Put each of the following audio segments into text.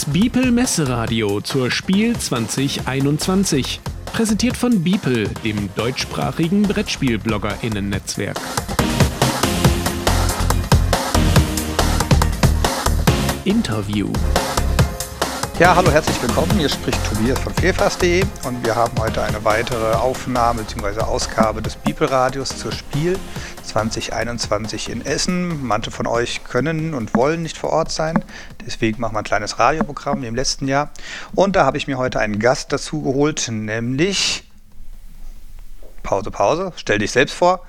Das Biepel Messeradio zur Spiel 2021. Präsentiert von Biepel, dem deutschsprachigen Brettspiel-BloggerInnen-Netzwerk. Interview. Ja, hallo, herzlich willkommen. Hier spricht Tobias von Fehlfass.de und wir haben heute eine weitere Aufnahme bzw. Ausgabe des Bibelradios zur Spiel 2021 in Essen. Manche von euch können und wollen nicht vor Ort sein, deswegen machen wir ein kleines Radioprogramm wie im letzten Jahr. Und da habe ich mir heute einen Gast dazu geholt, nämlich Pause, Pause, stell dich selbst vor.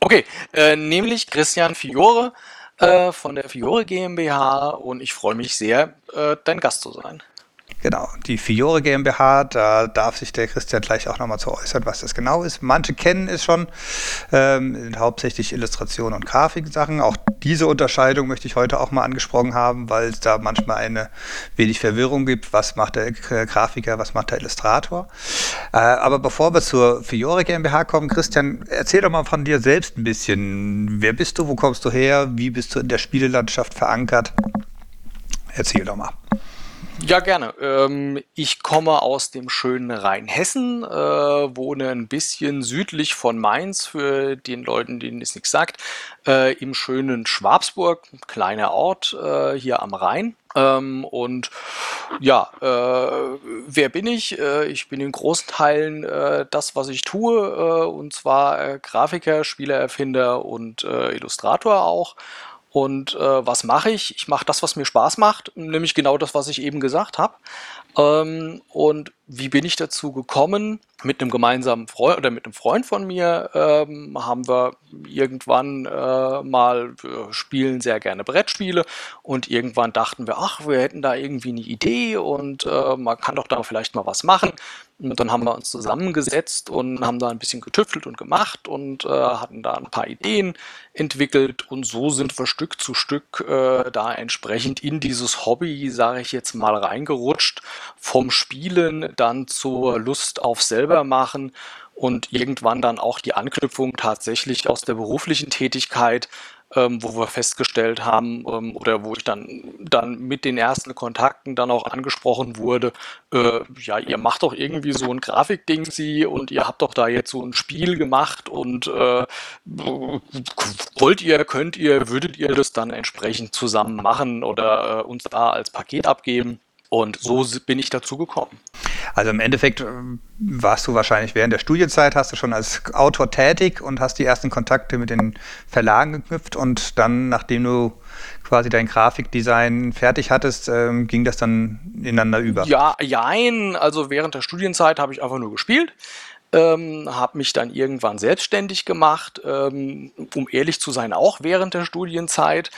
Okay, äh, nämlich Christian Fiore äh, von der Fiore GmbH und ich freue mich sehr, äh, dein Gast zu sein. Genau, die Fiore GmbH, da darf sich der Christian gleich auch nochmal zu äußern, was das genau ist. Manche kennen es schon, ähm, hauptsächlich Illustration und Grafiksachen. Auch diese Unterscheidung möchte ich heute auch mal angesprochen haben, weil es da manchmal eine wenig Verwirrung gibt, was macht der Grafiker, was macht der Illustrator. Äh, aber bevor wir zur Fiore GmbH kommen, Christian, erzähl doch mal von dir selbst ein bisschen. Wer bist du, wo kommst du her, wie bist du in der Spielelandschaft verankert? Erzähl doch mal. Ja, gerne. Ähm, ich komme aus dem schönen Rheinhessen, äh, wohne ein bisschen südlich von Mainz, für den Leuten, denen es nichts sagt, äh, im schönen Schwabsburg, kleiner Ort äh, hier am Rhein. Ähm, und ja, äh, wer bin ich? Äh, ich bin in großen Teilen äh, das, was ich tue, äh, und zwar äh, Grafiker, Spielererfinder und äh, Illustrator auch. Und äh, was mache ich? Ich mache das, was mir Spaß macht, nämlich genau das, was ich eben gesagt habe. Ähm, und wie bin ich dazu gekommen? Mit einem gemeinsamen Freund oder mit einem Freund von mir ähm, haben wir irgendwann äh, mal wir spielen sehr gerne Brettspiele und irgendwann dachten wir, ach, wir hätten da irgendwie eine Idee und äh, man kann doch da vielleicht mal was machen. Und dann haben wir uns zusammengesetzt und haben da ein bisschen getüftelt und gemacht und äh, hatten da ein paar Ideen entwickelt und so sind wir Stück zu Stück äh, da entsprechend in dieses Hobby, sage ich jetzt mal, reingerutscht. Vom Spielen dann zur Lust auf selber machen und irgendwann dann auch die Anknüpfung tatsächlich aus der beruflichen Tätigkeit ähm, wo wir festgestellt haben ähm, oder wo ich dann, dann mit den ersten Kontakten dann auch angesprochen wurde, äh, ja, ihr macht doch irgendwie so ein Grafikding sie und ihr habt doch da jetzt so ein Spiel gemacht und äh, wollt ihr, könnt ihr, würdet ihr das dann entsprechend zusammen machen oder äh, uns da als Paket abgeben? Und so bin ich dazu gekommen. Also im Endeffekt äh, warst du wahrscheinlich während der Studienzeit, hast du schon als Autor tätig und hast die ersten Kontakte mit den Verlagen geknüpft und dann, nachdem du quasi dein Grafikdesign fertig hattest, ähm, ging das dann ineinander über? Ja, jein. Also während der Studienzeit habe ich einfach nur gespielt ähm, habe mich dann irgendwann selbstständig gemacht, ähm, um ehrlich zu sein, auch während der Studienzeit.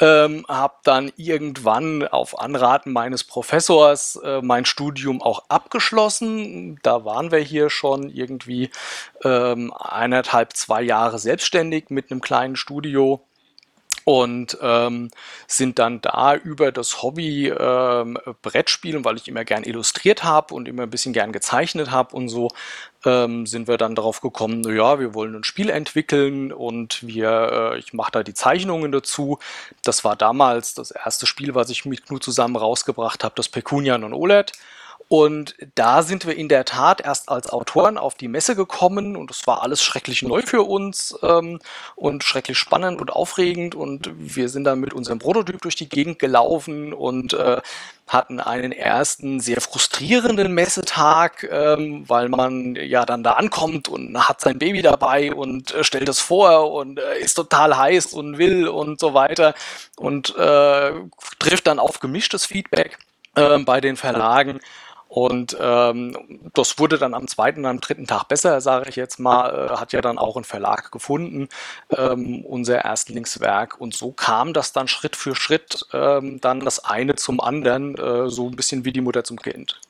Ähm, habe dann irgendwann auf Anraten meines Professors äh, mein Studium auch abgeschlossen. Da waren wir hier schon irgendwie ähm, eineinhalb, zwei Jahre selbstständig mit einem kleinen Studio und ähm, sind dann da über das Hobby ähm, Brettspielen, weil ich immer gern illustriert habe und immer ein bisschen gern gezeichnet habe und so, ähm, sind wir dann darauf gekommen, ja, wir wollen ein Spiel entwickeln und wir, äh, ich mache da die Zeichnungen dazu. Das war damals das erste Spiel, was ich mit Knut zusammen rausgebracht habe, das Pecunian und OLED. Und da sind wir in der Tat erst als Autoren auf die Messe gekommen und es war alles schrecklich neu für uns ähm, und schrecklich spannend und aufregend und wir sind dann mit unserem Prototyp durch die Gegend gelaufen und äh, hatten einen ersten sehr frustrierenden Messetag, ähm, weil man ja dann da ankommt und hat sein Baby dabei und äh, stellt es vor und äh, ist total heiß und will und so weiter und äh, trifft dann auf gemischtes Feedback ähm, bei den Verlagen. Und ähm, das wurde dann am zweiten und am dritten Tag besser, sage ich jetzt mal, äh, hat ja dann auch ein Verlag gefunden, ähm, unser Erstlingswerk. Und so kam das dann Schritt für Schritt, ähm, dann das eine zum anderen, äh, so ein bisschen wie die Mutter zum Kind.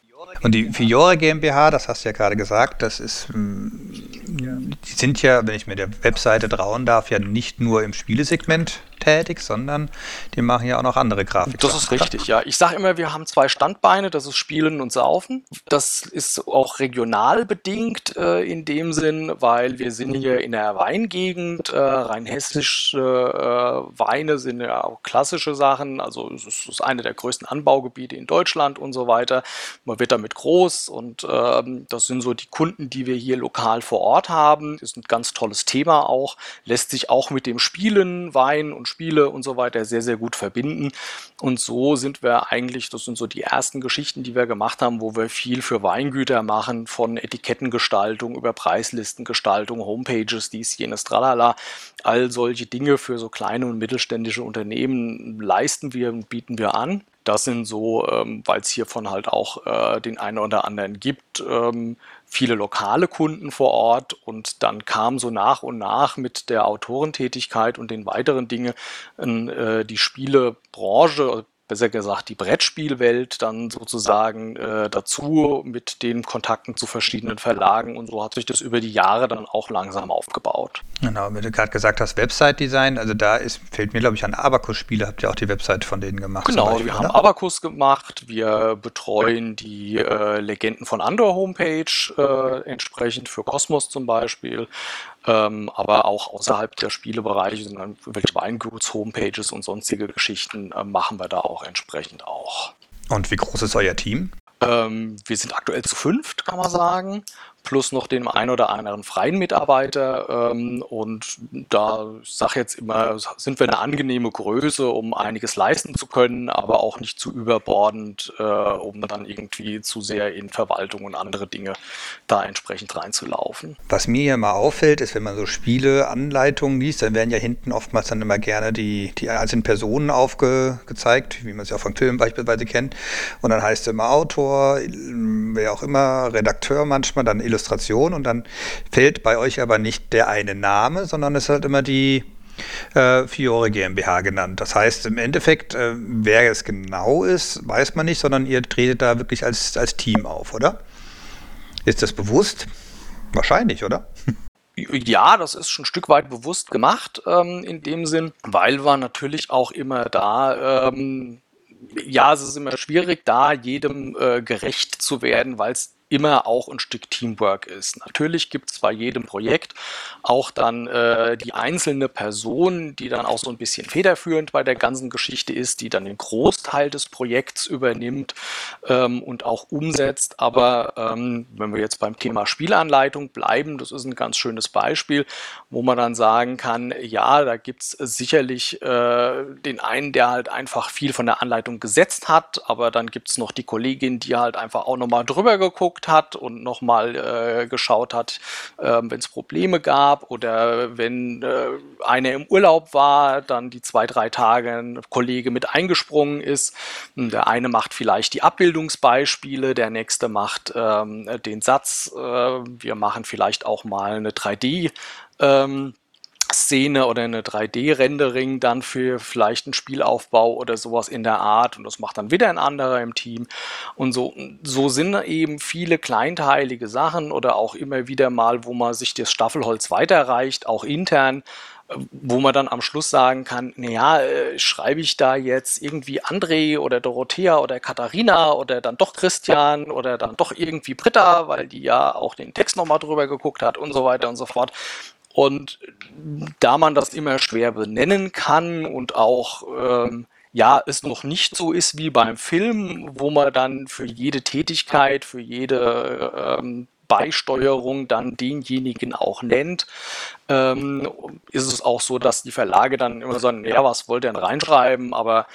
Und die Fiore GmbH, das hast du ja gerade gesagt, das ist, hm, die sind ja, wenn ich mir der Webseite trauen darf, ja nicht nur im Spielesegment tätig, sondern die machen ja auch noch andere Grafik. Das ist richtig, ja. Ich sage immer, wir haben zwei Standbeine, das ist Spielen und Saufen. Das ist auch regional bedingt äh, in dem Sinn, weil wir sind hier in der Weingegend, äh, rein hessische äh, Weine sind ja auch klassische Sachen, also es ist eine der größten Anbaugebiete in Deutschland und so weiter. Man wird damit groß und ähm, das sind so die Kunden, die wir hier lokal vor Ort haben. Ist ein ganz tolles Thema auch, lässt sich auch mit dem Spielen, Wein und Spiele und so weiter sehr, sehr gut verbinden. Und so sind wir eigentlich, das sind so die ersten Geschichten, die wir gemacht haben, wo wir viel für Weingüter machen, von Etikettengestaltung über Preislistengestaltung, Homepages, dies, jenes, tralala. All solche Dinge für so kleine und mittelständische Unternehmen leisten wir und bieten wir an. Das sind so, ähm, weil es hiervon halt auch äh, den einen oder anderen gibt, ähm, viele lokale Kunden vor Ort und dann kam so nach und nach mit der Autorentätigkeit und den weiteren Dingen äh, die Spielebranche, besser gesagt die Brettspielwelt dann sozusagen äh, dazu mit den Kontakten zu verschiedenen Verlagen und so hat sich das über die Jahre dann auch langsam aufgebaut. Genau, wenn du gerade gesagt hast, Website-Design, also da ist, fällt mir glaube ich an Abacus-Spiele, habt ihr auch die Website von denen gemacht? Genau, Beispiel, wir haben oder? Abacus gemacht, wir betreuen die äh, Legenden von Andor Homepage äh, entsprechend für Cosmos zum Beispiel ähm, aber auch außerhalb der Spielebereiche, sondern welche Weinguts, Homepages und sonstige Geschichten äh, machen wir da auch entsprechend auch. Und wie groß ist euer Team? Ähm, wir sind aktuell zu fünft, kann man sagen plus noch den ein oder anderen freien Mitarbeiter. Ähm, und da, ich sage jetzt immer, sind wir eine angenehme Größe, um einiges leisten zu können, aber auch nicht zu überbordend, äh, um dann irgendwie zu sehr in Verwaltung und andere Dinge da entsprechend reinzulaufen. Was mir ja mal auffällt, ist, wenn man so Spiele, Anleitungen liest, dann werden ja hinten oftmals dann immer gerne die, die einzelnen Personen aufgezeigt, wie man sie auch von Filmen beispielsweise kennt. Und dann heißt es immer Autor, wer auch immer, Redakteur manchmal, dann Illustration und dann fällt bei euch aber nicht der eine Name, sondern es ist halt immer die äh, Fiore GmbH genannt. Das heißt, im Endeffekt, äh, wer es genau ist, weiß man nicht, sondern ihr tretet da wirklich als, als Team auf, oder? Ist das bewusst? Wahrscheinlich, oder? Ja, das ist schon ein Stück weit bewusst gemacht ähm, in dem Sinn, weil wir natürlich auch immer da ähm, ja, es ist immer schwierig, da jedem äh, gerecht zu werden, weil es immer auch ein Stück Teamwork ist. Natürlich gibt es bei jedem Projekt auch dann äh, die einzelne Person, die dann auch so ein bisschen federführend bei der ganzen Geschichte ist, die dann den Großteil des Projekts übernimmt ähm, und auch umsetzt. Aber ähm, wenn wir jetzt beim Thema Spielanleitung bleiben, das ist ein ganz schönes Beispiel, wo man dann sagen kann, ja, da gibt es sicherlich äh, den einen, der halt einfach viel von der Anleitung gesetzt hat, aber dann gibt es noch die Kollegin, die halt einfach auch nochmal drüber geguckt geguckt hat und nochmal äh, geschaut hat, äh, wenn es Probleme gab oder wenn äh, einer im Urlaub war, dann die zwei, drei Tage ein Kollege mit eingesprungen ist. Der eine macht vielleicht die Abbildungsbeispiele, der nächste macht ähm, den Satz. Äh, wir machen vielleicht auch mal eine 3D. Ähm, Szene oder eine 3D-Rendering dann für vielleicht einen Spielaufbau oder sowas in der Art und das macht dann wieder ein anderer im Team und so, so sind eben viele kleinteilige Sachen oder auch immer wieder mal, wo man sich das Staffelholz weiterreicht, auch intern, wo man dann am Schluss sagen kann, naja, äh, schreibe ich da jetzt irgendwie André oder Dorothea oder Katharina oder dann doch Christian oder dann doch irgendwie Britta, weil die ja auch den Text nochmal drüber geguckt hat und so weiter und so fort. Und da man das immer schwer benennen kann und auch ähm, ja, es noch nicht so ist wie beim Film, wo man dann für jede Tätigkeit, für jede ähm, Beisteuerung dann denjenigen auch nennt, ähm, ist es auch so, dass die Verlage dann immer sagen, ja, was wollt ihr denn reinschreiben? Aber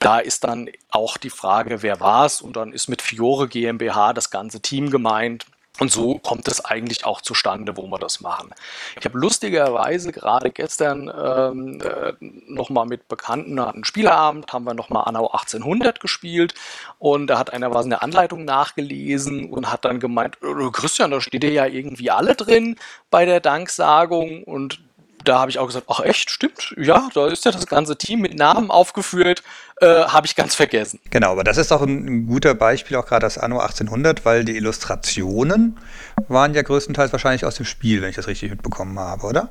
da ist dann auch die Frage, wer war es? Und dann ist mit Fiore GmbH das ganze Team gemeint. Und so kommt es eigentlich auch zustande, wo wir das machen. Ich habe lustigerweise gerade gestern ähm, äh, nochmal mit Bekannten einen Spieleabend, haben wir nochmal Anno 1800 gespielt und da hat einer was in der Anleitung nachgelesen und hat dann gemeint, äh, Christian, da steht ja irgendwie alle drin bei der Danksagung und da habe ich auch gesagt, ach echt, stimmt, ja, da ist ja das ganze Team mit Namen aufgeführt, äh, habe ich ganz vergessen. Genau, aber das ist auch ein, ein guter Beispiel, auch gerade das Anno 1800, weil die Illustrationen waren ja größtenteils wahrscheinlich aus dem Spiel, wenn ich das richtig mitbekommen habe, oder?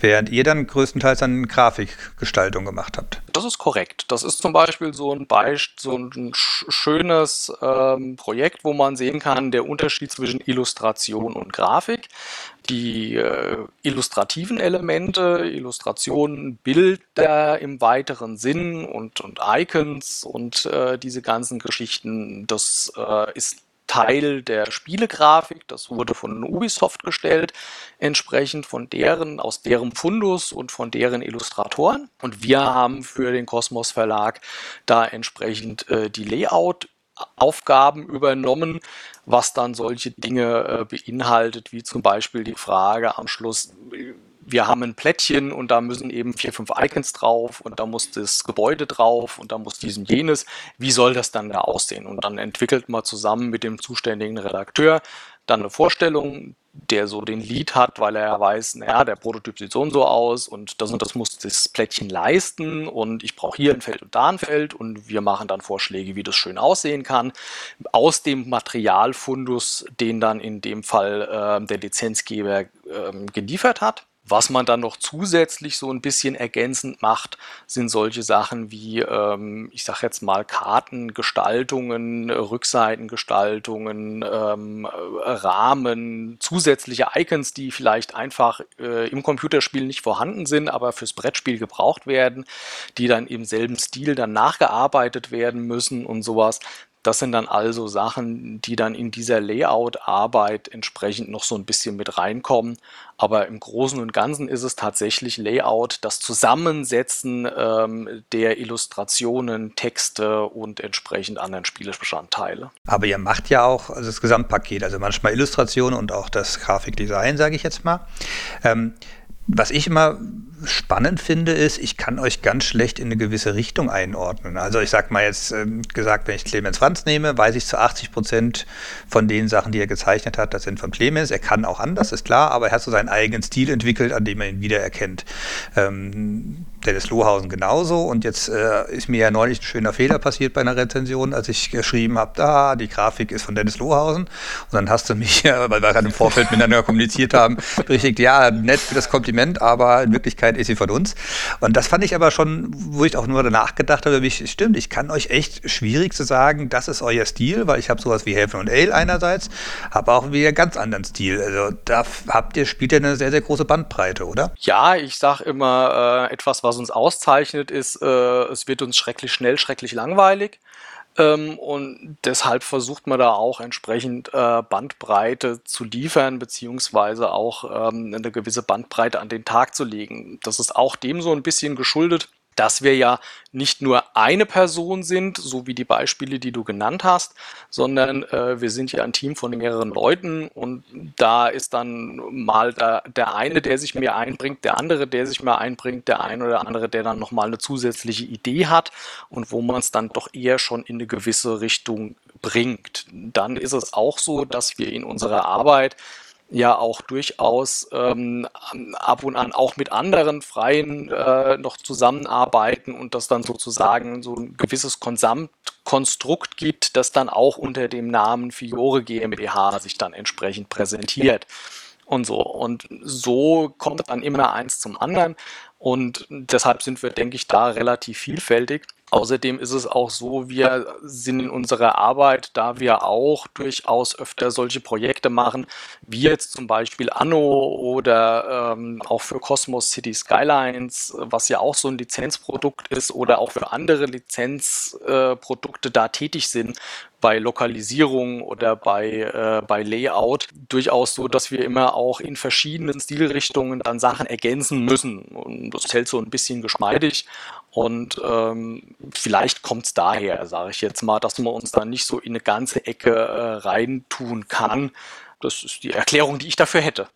Während ihr dann größtenteils an Grafikgestaltung gemacht habt. Das ist korrekt. Das ist zum Beispiel so ein, Beisp so ein schönes ähm, Projekt, wo man sehen kann, der Unterschied zwischen Illustration und Grafik. Die äh, illustrativen Elemente, Illustrationen, Bilder im weiteren Sinn und, und Icons und äh, diese ganzen Geschichten, das äh, ist Teil der Spielegrafik. Das wurde von Ubisoft gestellt, entsprechend von deren, aus deren Fundus und von deren Illustratoren. Und wir haben für den Kosmos Verlag da entsprechend äh, die Layout Aufgaben übernommen, was dann solche Dinge äh, beinhaltet, wie zum Beispiel die Frage am Schluss, wir haben ein Plättchen und da müssen eben vier, fünf Icons drauf und da muss das Gebäude drauf und da muss dies und jenes. Wie soll das dann da aussehen? Und dann entwickelt man zusammen mit dem zuständigen Redakteur dann eine Vorstellung, der so den Lead hat, weil er weiß, naja, der Prototyp sieht so und so aus und das und das muss das Plättchen leisten und ich brauche hier ein Feld und da ein Feld und wir machen dann Vorschläge, wie das schön aussehen kann, aus dem Materialfundus, den dann in dem Fall äh, der Lizenzgeber äh, geliefert hat. Was man dann noch zusätzlich so ein bisschen ergänzend macht, sind solche Sachen wie, ähm, ich sage jetzt mal, Kartengestaltungen, Rückseitengestaltungen, ähm, Rahmen, zusätzliche Icons, die vielleicht einfach äh, im Computerspiel nicht vorhanden sind, aber fürs Brettspiel gebraucht werden, die dann im selben Stil dann nachgearbeitet werden müssen und sowas. Das sind dann also Sachen, die dann in dieser Layout-Arbeit entsprechend noch so ein bisschen mit reinkommen. Aber im Großen und Ganzen ist es tatsächlich Layout, das Zusammensetzen ähm, der Illustrationen, Texte und entsprechend anderen Spielebestandteile. Aber ihr macht ja auch das Gesamtpaket, also manchmal Illustrationen und auch das Grafikdesign, sage ich jetzt mal. Ähm, was ich immer spannend finde, ist, ich kann euch ganz schlecht in eine gewisse Richtung einordnen. Also ich sage mal jetzt ähm, gesagt, wenn ich Clemens Franz nehme, weiß ich zu 80 Prozent von den Sachen, die er gezeichnet hat, das sind von Clemens. Er kann auch anders, ist klar, aber er hat so seinen eigenen Stil entwickelt, an dem er ihn wiedererkennt. Ähm, Dennis Lohausen genauso. Und jetzt äh, ist mir ja neulich ein schöner Fehler passiert bei einer Rezension, als ich geschrieben habe, da, die Grafik ist von Dennis Lohausen. Und dann hast du mich, weil wir gerade im Vorfeld miteinander kommuniziert haben, berichtigt, ja, nett für das Kompliment, aber in Wirklichkeit ist sie von uns. Und das fand ich aber schon, wo ich auch nur danach gedacht habe, mich, stimmt, ich kann euch echt schwierig zu sagen, das ist euer Stil, weil ich habe sowas wie Helfen und Ale einerseits, habe auch wieder ganz anderen Stil. Also da habt ihr, spielt ihr eine sehr, sehr große Bandbreite, oder? Ja, ich sage immer, äh, etwas, was uns auszeichnet, ist, äh, es wird uns schrecklich schnell, schrecklich langweilig. Ähm, und deshalb versucht man da auch entsprechend äh, Bandbreite zu liefern, beziehungsweise auch ähm, eine gewisse Bandbreite an den Tag zu legen. Das ist auch dem so ein bisschen geschuldet, dass wir ja nicht nur eine Person sind, so wie die Beispiele, die du genannt hast, sondern äh, wir sind ja ein Team von mehreren Leuten und da ist dann mal der, der eine, der sich mehr einbringt, der andere, der sich mehr einbringt, der eine oder andere, der dann nochmal eine zusätzliche Idee hat und wo man es dann doch eher schon in eine gewisse Richtung bringt. Dann ist es auch so, dass wir in unserer Arbeit ja auch durchaus ähm, ab und an auch mit anderen Freien äh, noch zusammenarbeiten und das dann sozusagen so ein gewisses Gesamtkonstrukt gibt, das dann auch unter dem Namen Fiore GmbH sich dann entsprechend präsentiert und so. Und so kommt dann immer eins zum anderen. Und deshalb sind wir, denke ich, da relativ vielfältig. Außerdem ist es auch so, wir sind in unserer Arbeit, da wir auch durchaus öfter solche Projekte machen, wie jetzt zum Beispiel Anno oder ähm, auch für Cosmos City Skylines, was ja auch so ein Lizenzprodukt ist, oder auch für andere Lizenzprodukte äh, da tätig sind, bei Lokalisierung oder bei, äh, bei Layout durchaus so, dass wir immer auch in verschiedenen Stilrichtungen dann Sachen ergänzen müssen. Und das hält so ein bisschen geschmeidig. Und ähm, vielleicht kommt es daher, sage ich jetzt mal, dass man uns da nicht so in eine ganze Ecke äh, reintun kann. Das ist die Erklärung, die ich dafür hätte.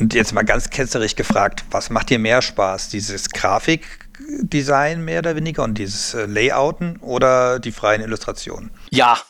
Und jetzt mal ganz ketzerig gefragt, was macht dir mehr Spaß? Dieses Grafikdesign mehr oder weniger und dieses äh, Layouten oder die freien Illustrationen? Ja,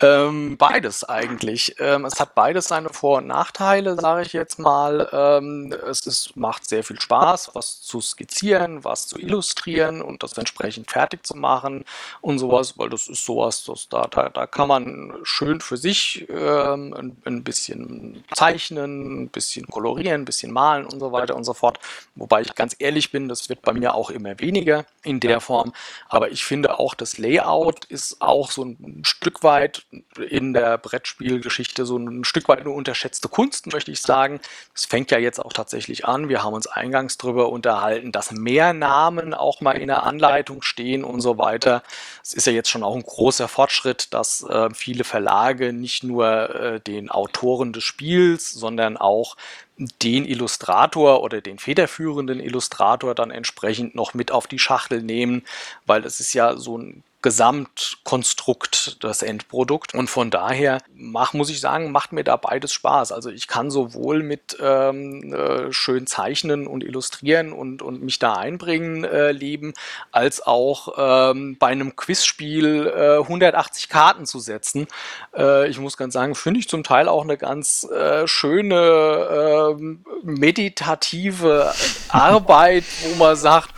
Ähm, beides eigentlich. Ähm, es hat beides seine Vor- und Nachteile, sage ich jetzt mal. Ähm, es ist, macht sehr viel Spaß, was zu skizzieren, was zu illustrieren und das entsprechend fertig zu machen und sowas, weil das ist sowas, das, da, da, da kann man schön für sich ähm, ein, ein bisschen zeichnen, ein bisschen kolorieren, ein bisschen malen und so weiter und so fort. Wobei ich ganz ehrlich bin, das wird bei mir auch immer weniger in der Form. Aber ich finde auch, das Layout ist auch so ein Stück weit in der Brettspielgeschichte so ein Stück weit eine unterschätzte Kunst, möchte ich sagen. Es fängt ja jetzt auch tatsächlich an. Wir haben uns eingangs darüber unterhalten, dass mehr Namen auch mal in der Anleitung stehen und so weiter. Es ist ja jetzt schon auch ein großer Fortschritt, dass äh, viele Verlage nicht nur äh, den Autoren des Spiels, sondern auch den Illustrator oder den federführenden Illustrator dann entsprechend noch mit auf die Schachtel nehmen, weil es ist ja so ein Gesamtkonstrukt, das Endprodukt. Und von daher mach, muss ich sagen, macht mir da beides Spaß. Also ich kann sowohl mit ähm, äh, schön zeichnen und illustrieren und, und mich da einbringen äh, leben, als auch ähm, bei einem Quizspiel äh, 180 Karten zu setzen. Äh, ich muss ganz sagen, finde ich zum Teil auch eine ganz äh, schöne ähm, meditative Arbeit, wo man sagt,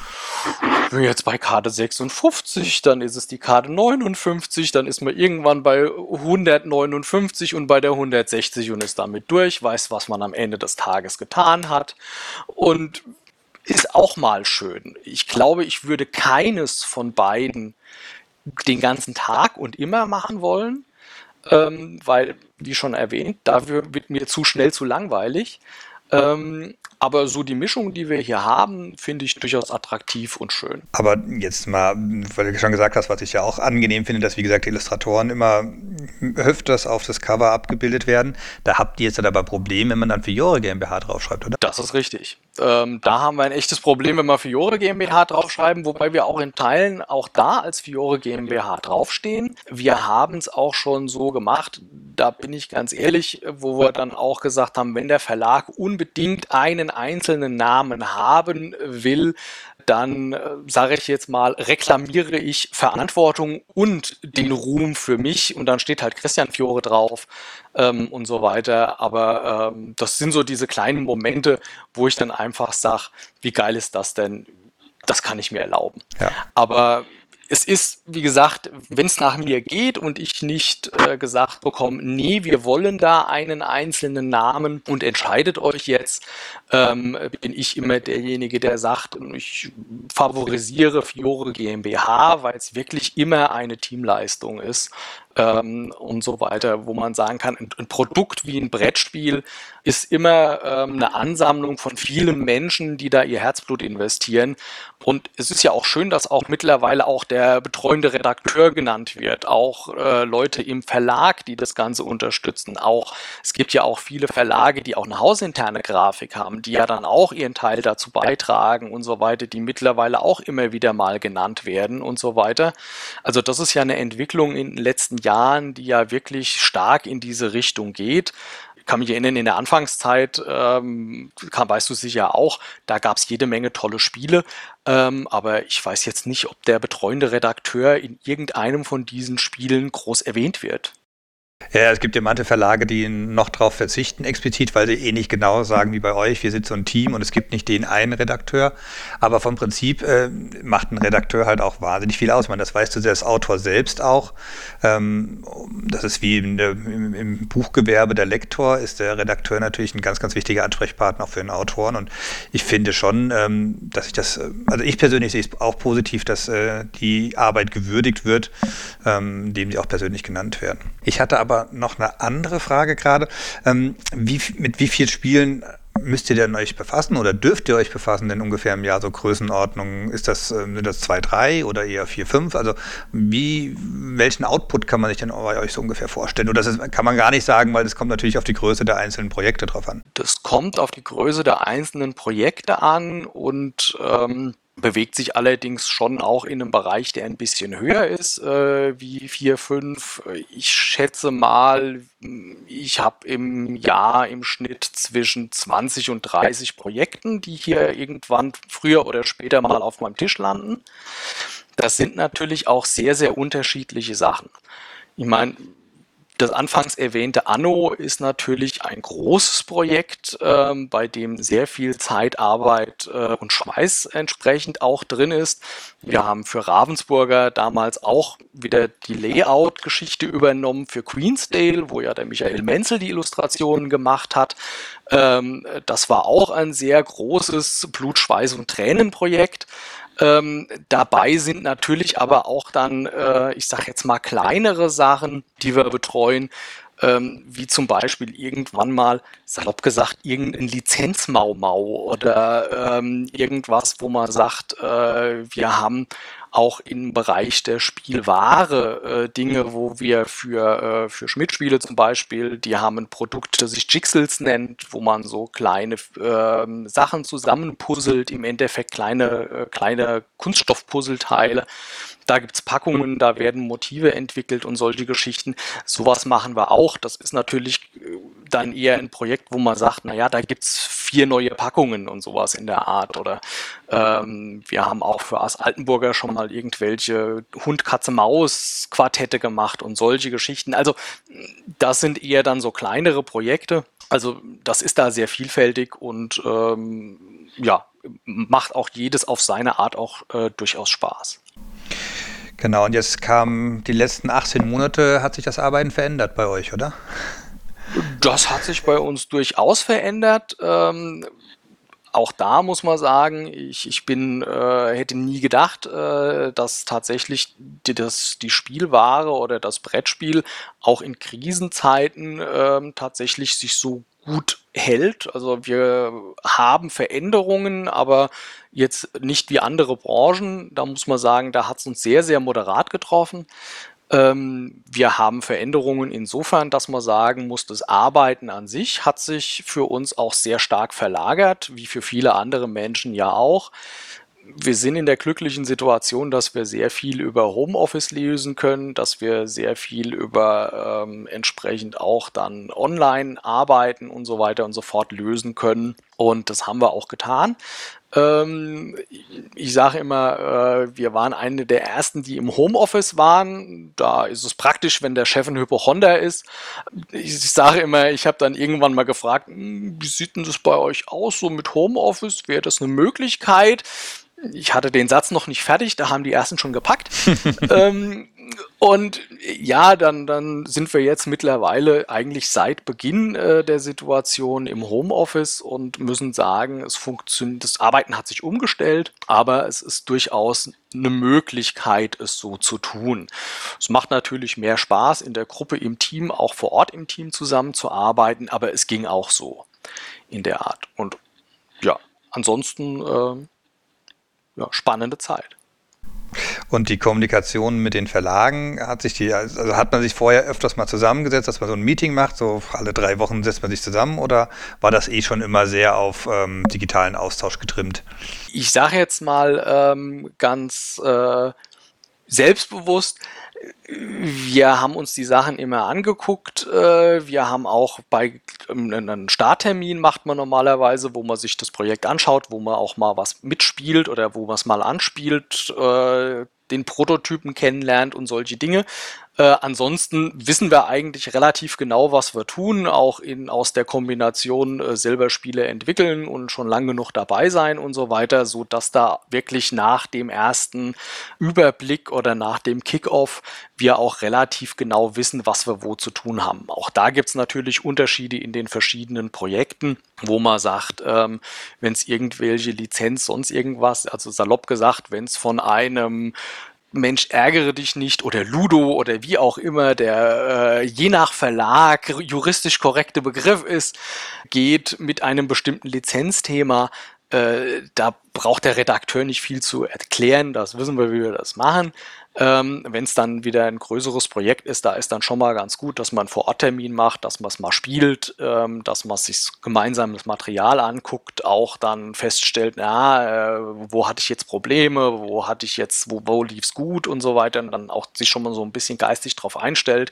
bin jetzt bei Karte 56, dann ist es die Karte 59, dann ist man irgendwann bei 159 und bei der 160 und ist damit durch, weiß, was man am Ende des Tages getan hat und ist auch mal schön. Ich glaube, ich würde keines von beiden den ganzen Tag und immer machen wollen, ähm, weil, wie schon erwähnt, dafür wird mir zu schnell zu langweilig. Ähm, aber so die Mischung, die wir hier haben, finde ich durchaus attraktiv und schön. Aber jetzt mal, weil du schon gesagt hast, was ich ja auch angenehm finde, dass wie gesagt Illustratoren immer öfters auf das Cover abgebildet werden. Da habt ihr jetzt aber Probleme, wenn man dann Fiore GmbH draufschreibt, oder? Das ist richtig. Ähm, da haben wir ein echtes Problem, wenn wir Fiore GmbH draufschreiben, wobei wir auch in Teilen auch da als Fiore GmbH draufstehen. Wir haben es auch schon so gemacht, da bin ich ganz ehrlich, wo wir dann auch gesagt haben, wenn der Verlag unbedingt einen einzelnen Namen haben will, dann äh, sage ich jetzt mal, reklamiere ich Verantwortung und den Ruhm für mich und dann steht halt Christian Fiore drauf ähm, und so weiter. Aber ähm, das sind so diese kleinen Momente, wo ich dann einfach sage, wie geil ist das denn? Das kann ich mir erlauben. Ja. Aber es ist, wie gesagt, wenn es nach mir geht und ich nicht äh, gesagt bekomme, nee, wir wollen da einen einzelnen Namen und entscheidet euch jetzt, ähm, bin ich immer derjenige, der sagt, ich favorisiere Fiore GmbH, weil es wirklich immer eine Teamleistung ist ähm, und so weiter, wo man sagen kann, ein, ein Produkt wie ein Brettspiel ist immer ähm, eine Ansammlung von vielen Menschen, die da ihr Herzblut investieren. Und es ist ja auch schön, dass auch mittlerweile auch der betreuende Redakteur genannt wird, auch äh, Leute im Verlag, die das Ganze unterstützen. Auch es gibt ja auch viele Verlage, die auch eine hausinterne Grafik haben, die ja dann auch ihren Teil dazu beitragen und so weiter, die mittlerweile auch immer wieder mal genannt werden und so weiter. Also das ist ja eine Entwicklung in den letzten Jahren, die ja wirklich stark in diese Richtung geht. Ich kann mich erinnern, in der Anfangszeit, ähm, kann, weißt du sicher auch, da gab es jede Menge tolle Spiele, ähm, aber ich weiß jetzt nicht, ob der betreuende Redakteur in irgendeinem von diesen Spielen groß erwähnt wird. Ja, es gibt ja manche Verlage, die noch darauf verzichten, explizit, weil sie eh nicht genau sagen wie bei euch, wir sind so ein Team und es gibt nicht den einen Redakteur. Aber vom Prinzip äh, macht ein Redakteur halt auch wahnsinnig viel aus. Man, das weißt du als Autor selbst auch. Ähm, das ist wie der, im, im, Buchgewerbe der Lektor, ist der Redakteur natürlich ein ganz, ganz wichtiger Ansprechpartner auch für den Autoren. Und ich finde schon, ähm, dass ich das, also ich persönlich sehe es auch positiv, dass äh, die Arbeit gewürdigt wird, ähm, indem sie auch persönlich genannt werden. Ich hatte aber noch eine andere Frage gerade. Ähm, wie, mit wie vielen Spielen müsst ihr denn euch befassen oder dürft ihr euch befassen denn ungefähr im Jahr so Größenordnung? Ist das, ähm, sind das zwei, drei oder eher vier, fünf? Also wie, welchen Output kann man sich denn bei euch so ungefähr vorstellen? Oder das kann man gar nicht sagen, weil das kommt natürlich auf die Größe der einzelnen Projekte drauf an. Das kommt auf die Größe der einzelnen Projekte an und ähm, bewegt sich allerdings schon auch in einem Bereich, der ein bisschen höher ist, äh, wie 4, 5. Ich schätze mal, ich habe im Jahr im Schnitt zwischen 20 und 30 Projekten, die hier irgendwann früher oder später mal auf meinem Tisch landen. Das sind natürlich auch sehr, sehr unterschiedliche Sachen. Ich meine, Das anfangs erwähnte Anno ist natürlich ein großes Projekt, ähm, bei dem sehr viel Zeit, Arbeit äh, und Schweiß entsprechend auch drin ist. Wir haben für Ravensburger damals auch wieder die Layout-Geschichte übernommen für Queensdale, wo ja der Michael Menzel die Illustrationen gemacht hat. Ähm, das war auch ein sehr großes Blut, Schweiß und Tränenprojekt. Ähm, dabei sind natürlich aber auch dann, äh, ich sage jetzt mal, kleinere Sachen, die wir betreuen, ähm, wie zum Beispiel irgendwann mal, salopp gesagt, irgendein Lizenzmaumau oder ähm, irgendwas, wo man sagt, äh, wir haben auch im Bereich der Spielware äh, Dinge, wo wir für, äh, für Schmidt-Spiele zum Beispiel, die haben ein Produkt, das sich Jixels nennt, wo man so kleine äh, Sachen zusammenpuzzelt, im Endeffekt kleine, äh, kleine Kunststoffpuzzleteile. Da gibt es Packungen, da werden Motive entwickelt und solche Geschichten. Sowas machen wir auch. Das ist natürlich äh, dann eher ein Projekt, wo man sagt, naja, da gibt es vier neue Packungen und sowas in der Art. Oder ähm, wir haben auch für As Altenburger schon mal irgendwelche Hund, Katze, Maus Quartette gemacht und solche Geschichten. Also das sind eher dann so kleinere Projekte. Also das ist da sehr vielfältig und ähm, ja, macht auch jedes auf seine Art auch äh, durchaus Spaß. Genau, und jetzt kam die letzten 18 Monate, hat sich das Arbeiten verändert bei euch, oder? Das hat sich bei uns durchaus verändert. Ähm, auch da muss man sagen, ich, ich bin, äh, hätte nie gedacht, äh, dass tatsächlich die, das, die Spielware oder das Brettspiel auch in Krisenzeiten äh, tatsächlich sich so gut hält. Also wir haben Veränderungen, aber jetzt nicht wie andere Branchen. Da muss man sagen, da hat es uns sehr, sehr moderat getroffen. Ähm, wir haben Veränderungen insofern, dass man sagen muss, das Arbeiten an sich hat sich für uns auch sehr stark verlagert, wie für viele andere Menschen ja auch. Wir sind in der glücklichen Situation, dass wir sehr viel über Homeoffice lösen können, dass wir sehr viel über ähm, entsprechend auch dann online arbeiten und so weiter und so fort lösen können. Und das haben wir auch getan. Ähm, ich sage immer, äh, wir waren eine der ersten, die im Homeoffice waren. Da ist es praktisch, wenn der Chef ein Hypochonder ist. Ich, ich sage immer, ich habe dann irgendwann mal gefragt, hm, wie sieht denn das bei euch aus, so mit Homeoffice? Wäre das eine Möglichkeit? Ich hatte den Satz noch nicht fertig, da haben die ersten schon gepackt. ähm, und ja, dann, dann sind wir jetzt mittlerweile eigentlich seit Beginn äh, der Situation im Homeoffice und müssen sagen, es funktioniert, das Arbeiten hat sich umgestellt, aber es ist durchaus eine Möglichkeit, es so zu tun. Es macht natürlich mehr Spaß, in der Gruppe, im Team, auch vor Ort im Team zusammenzuarbeiten, aber es ging auch so in der Art. Und ja, ansonsten äh, ja, spannende Zeit. Und die Kommunikation mit den Verlagen hat sich die, also hat man sich vorher öfters mal zusammengesetzt, dass man so ein Meeting macht, so alle drei Wochen setzt man sich zusammen oder war das eh schon immer sehr auf ähm, digitalen Austausch getrimmt? Ich sage jetzt mal ähm, ganz äh, selbstbewusst, wir haben uns die Sachen immer angeguckt. Äh, wir haben auch bei ähm, einem Starttermin macht man normalerweise, wo man sich das Projekt anschaut, wo man auch mal was mitspielt oder wo man es mal anspielt, äh, den Prototypen kennenlernt und solche Dinge. Äh, ansonsten wissen wir eigentlich relativ genau, was wir tun, auch in, aus der Kombination äh, selber Spiele entwickeln und schon lang genug dabei sein und so weiter, so dass da wirklich nach dem ersten Überblick oder nach dem Kickoff wir auch relativ genau wissen, was wir wo zu tun haben. Auch da gibt es natürlich Unterschiede in den verschiedenen Projekten, wo man sagt, ähm, wenn es irgendwelche Lizenz, sonst irgendwas, also salopp gesagt, wenn es von einem Mensch, ärgere dich nicht oder Ludo oder wie auch immer der äh, je nach Verlag juristisch korrekte Begriff ist, geht mit einem bestimmten Lizenzthema. Äh, da braucht der Redakteur nicht viel zu erklären, das wissen wir, wie wir das machen. Ähm, Wenn es dann wieder ein größeres Projekt ist, da ist dann schon mal ganz gut, dass man vor Ort Termin macht, dass man es mal spielt, ähm, dass man sich gemeinsames Material anguckt, auch dann feststellt, na, äh, wo hatte ich jetzt Probleme, wo hatte ich jetzt, wo, wo lief es gut und so weiter und dann auch sich schon mal so ein bisschen geistig darauf einstellt,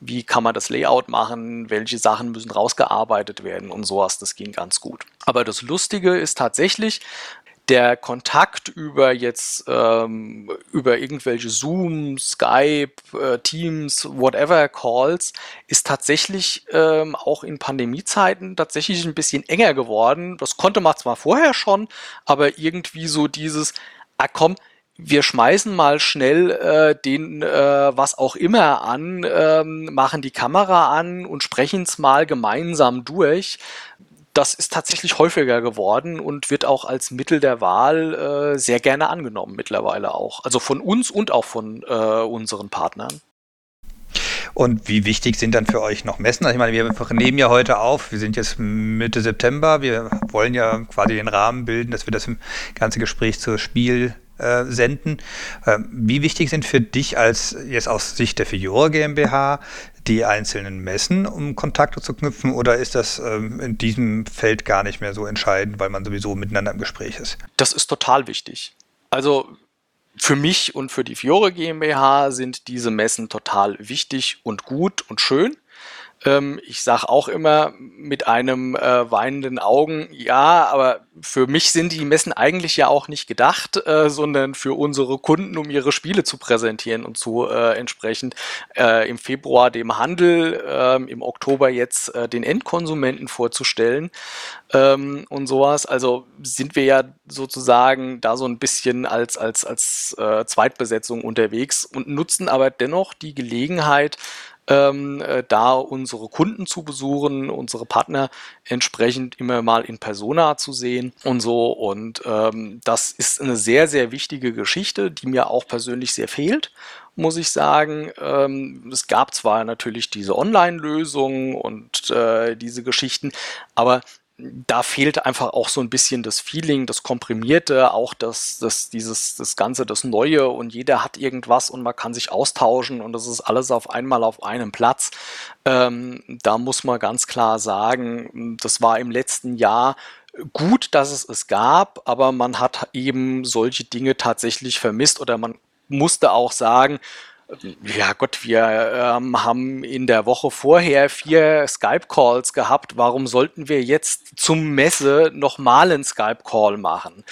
wie kann man das Layout machen, welche Sachen müssen rausgearbeitet werden und sowas, das ging ganz gut. Aber das Lustige ist tatsächlich, der Kontakt über jetzt ähm, über irgendwelche Zoom, Skype, äh, Teams, whatever Calls ist tatsächlich ähm, auch in Pandemiezeiten tatsächlich ein bisschen enger geworden. Das konnte man zwar vorher schon, aber irgendwie so dieses, ah komm, wir schmeißen mal schnell äh, den äh, was auch immer an, ähm, machen die Kamera an und sprechen es mal gemeinsam durch. Das ist tatsächlich häufiger geworden und wird auch als Mittel der Wahl äh, sehr gerne angenommen mittlerweile auch. Also von uns und auch von äh, unseren Partnern. Und wie wichtig sind dann für euch noch Messen? Also ich meine, wir nehmen ja heute auf, wir sind jetzt Mitte September, wir wollen ja quasi den Rahmen bilden, dass wir das ganze Gespräch zur Spiel äh, senden. Ähm, wie wichtig sind für dich als jetzt aus Sicht der Fiore GmbH die einzelnen Messen, um Kontakte zu knüpfen, oder ist das ähm, in diesem Feld gar nicht mehr so entscheidend, weil man sowieso miteinander im Gespräch ist? Das ist total wichtig. Also für mich und für die Fiore GmbH sind diese Messen total wichtig und gut und schön. Ähm, ich sage auch immer mit einem äh, weinenden Augen, ja, aber für mich sind die Messen eigentlich ja auch nicht gedacht, äh, sondern für unsere Kunden, um ihre Spiele zu präsentieren und zu äh, entsprechend äh, im Februar dem Handel, ähm, im Oktober jetzt äh, den Endkonsumenten vorzustellen ähm, und sowas. Also sind wir ja sozusagen da so ein bisschen als, als, als äh, Zweitbesetzung unterwegs und nutzen aber dennoch die Gelegenheit, ähm, äh, da unsere Kunden zu besuchen, unsere Partner entsprechend immer mal in Persona zu sehen und so. Und ähm, das ist eine sehr, sehr wichtige Geschichte, die mir auch persönlich sehr fehlt muss ich sagen. Ähm, es gab zwar natürlich diese Online-Lösungen und äh, diese Geschichten, aber da fehlt einfach auch so ein bisschen das Feeling, das Komprimierte, auch das, das, dieses, das Ganze, das Neue und jeder hat irgendwas und man kann sich austauschen und das ist alles auf einmal auf einem Platz. Ähm, da muss man ganz klar sagen, das war im letzten Jahr gut, dass es es gab, aber man hat eben solche Dinge tatsächlich vermisst oder man musste auch sagen, ja Gott, wir ähm, haben in der Woche vorher vier Skype-Calls gehabt. Warum sollten wir jetzt zum Messe nochmal einen Skype-Call machen?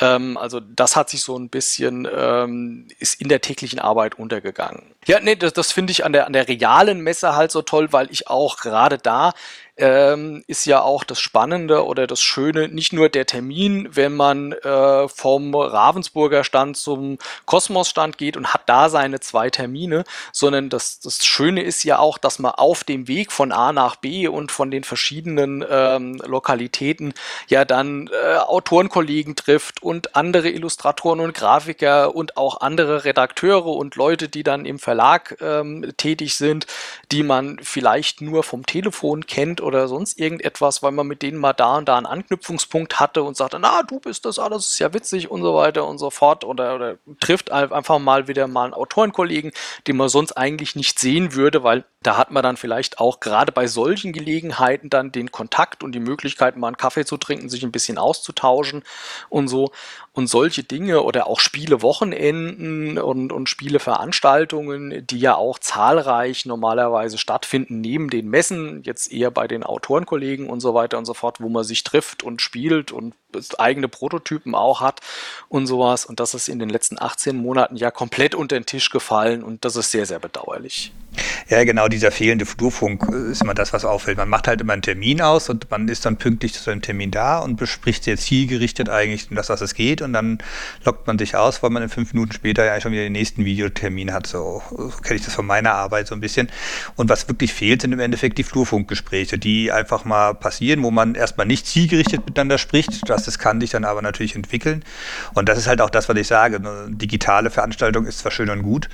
Ähm, also das hat sich so ein bisschen, ähm, ist in der täglichen Arbeit untergegangen. Ja, nee, das, das finde ich an der, an der realen Messe halt so toll, weil ich auch gerade da ähm, ist ja auch das Spannende oder das Schöne, nicht nur der Termin, wenn man äh, vom Ravensburger Stand zum Kosmos-Stand geht und hat da seine zwei Termine, sondern das, das Schöne ist ja auch, dass man auf dem Weg von A nach B und von den verschiedenen ähm, Lokalitäten ja dann äh, Autorenkollegen trifft und andere Illustratoren und Grafiker und auch andere Redakteure und Leute, die dann im Verlag ähm, tätig sind, die man vielleicht nur vom Telefon kennt oder sonst irgendetwas, weil man mit denen mal da und da einen Anknüpfungspunkt hatte und sagte, na, du bist das alles, ist ja witzig und so weiter und so fort oder, oder trifft einfach mal wieder mal einen Autorenkollegen, den man sonst eigentlich nicht sehen würde, weil da hat man dann vielleicht auch gerade bei solchen Gelegenheiten dann den Kontakt und die Möglichkeit, mal einen Kaffee zu trinken, sich ein bisschen auszutauschen und so. Und solche Dinge oder auch Spielewochenenden und, und Spieleveranstaltungen, die ja auch zahlreich normalerweise stattfinden, neben den Messen, jetzt eher bei den Autorenkollegen und so weiter und so fort, wo man sich trifft und spielt und eigene Prototypen auch hat und sowas. Und das ist in den letzten 18 Monaten ja komplett unter den Tisch gefallen und das ist sehr, sehr bedauerlich. Ja, genau, dieser fehlende Flurfunk ist immer das, was auffällt. Man macht halt immer einen Termin aus und man ist dann pünktlich zu seinem Termin da und bespricht sehr zielgerichtet eigentlich das, was es geht und dann lockt man sich aus, weil man in fünf Minuten später ja schon wieder den nächsten Videotermin hat. So, so kenne ich das von meiner Arbeit so ein bisschen. Und was wirklich fehlt, sind im Endeffekt die Flurfunkgespräche, die einfach mal passieren, wo man erstmal nicht zielgerichtet miteinander spricht. Das, das kann sich dann aber natürlich entwickeln. Und das ist halt auch das, was ich sage. Eine digitale Veranstaltung ist zwar schön und gut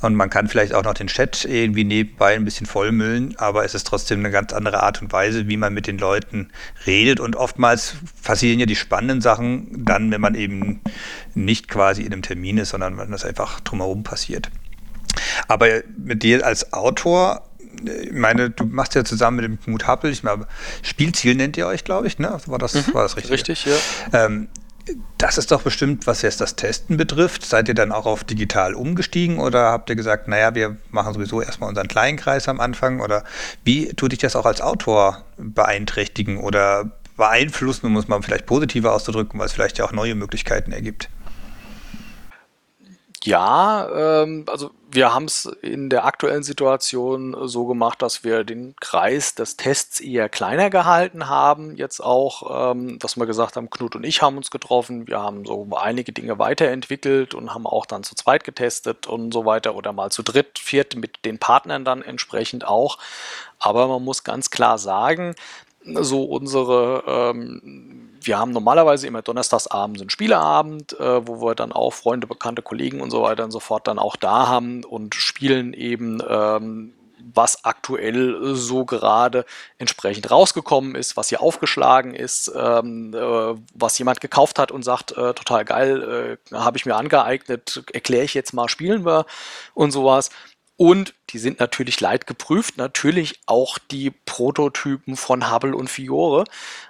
und man kann vielleicht auch noch den Chat irgendwie nebenbei ein bisschen vollmüllen, aber es ist trotzdem eine ganz andere Art und Weise, wie man mit den Leuten redet. Und oftmals passieren ja die spannenden Sachen dann, wenn man eben nicht quasi in einem Termin ist, sondern wenn das einfach drumherum passiert. Aber mit dir als Autor ich meine, du machst ja zusammen mit dem Knut Happel, ich meine, Spielziel nennt ihr euch, glaube ich, ne? War das, mhm, war das richtig? Richtig, ja. Ähm, das ist doch bestimmt, was jetzt das Testen betrifft. Seid ihr dann auch auf digital umgestiegen oder habt ihr gesagt, naja, wir machen sowieso erstmal unseren kleinen Kreis am Anfang? Oder wie tut dich das auch als Autor beeinträchtigen? Oder beeinflussen, um es mal vielleicht positiver auszudrücken, weil es vielleicht ja auch neue Möglichkeiten ergibt. Ja, ähm, also wir haben es in der aktuellen Situation so gemacht, dass wir den Kreis des Tests eher kleiner gehalten haben. Jetzt auch, ähm, dass wir gesagt haben, Knut und ich haben uns getroffen. Wir haben so einige Dinge weiterentwickelt und haben auch dann zu zweit getestet und so weiter oder mal zu dritt, viert mit den Partnern dann entsprechend auch. Aber man muss ganz klar sagen, so unsere ähm, wir haben normalerweise immer donnerstags abends einen Spieleabend, äh, wo wir dann auch Freunde, bekannte Kollegen und so weiter und so fort dann auch da haben und spielen eben ähm, was aktuell so gerade entsprechend rausgekommen ist, was hier aufgeschlagen ist, ähm, äh, was jemand gekauft hat und sagt, äh, total geil, äh, habe ich mir angeeignet, erkläre ich jetzt mal, spielen wir und sowas. Und die sind natürlich leidgeprüft, natürlich auch die Prototypen von Hubble und Fiore